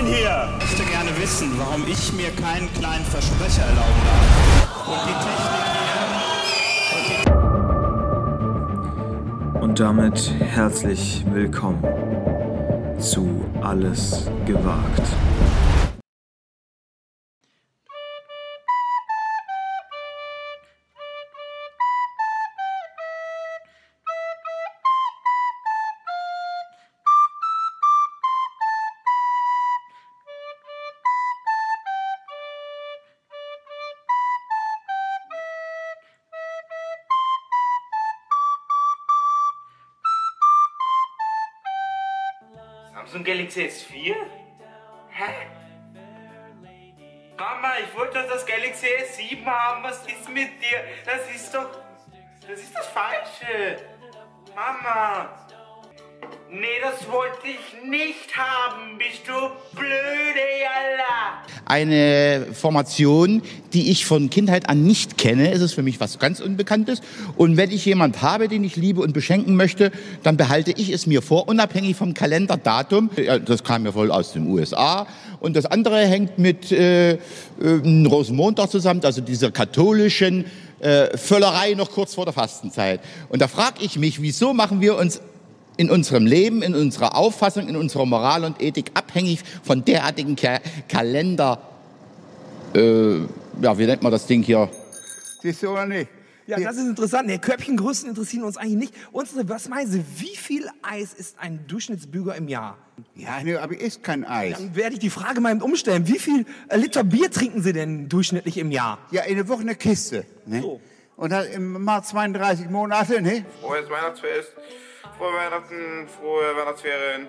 denn hier? Ich möchte gerne wissen, warum ich mir keinen kleinen Versprecher erlauben darf. Und die Technik hier. Und damit herzlich willkommen zu Alles gewagt. Samsung Galaxy S4? Hä? Mama, ich wollte doch das Galaxy S7 haben. Was ist mit dir? Das ist doch. Das ist das Falsche. Mama. Nee, das wollte ich nicht haben. Bist du? Eine Formation, die ich von Kindheit an nicht kenne. Es ist für mich was ganz Unbekanntes. Und wenn ich jemand habe, den ich liebe und beschenken möchte, dann behalte ich es mir vor, unabhängig vom Kalenderdatum. Das kam ja voll aus den USA. Und das andere hängt mit äh, äh, Rosenmontag zusammen, also dieser katholischen äh, Völlerei noch kurz vor der Fastenzeit. Und da frage ich mich, wieso machen wir uns in unserem Leben, in unserer Auffassung, in unserer Moral und Ethik abhängig von derartigen Ka Kalender, äh, ja, wie nennt man das Ding hier? Siehst du oder nicht? Ja, das ist interessant. Nee, Körbchengrößen interessieren uns eigentlich nicht. Unsere, was meinen Sie, wie viel Eis ist ein Durchschnittsbürger im Jahr? Ja, ne, aber ist kein Eis. Dann werde ich die Frage mal umstellen. Wie viel äh, Liter Bier trinken Sie denn durchschnittlich im Jahr? Ja, in der Woche eine Kiste. Ne? So. Und hat im Mal 32 Monate, ne? Frohes Weihnachtsfest, frohe Weihnachten, frohe Weihnachtsferien.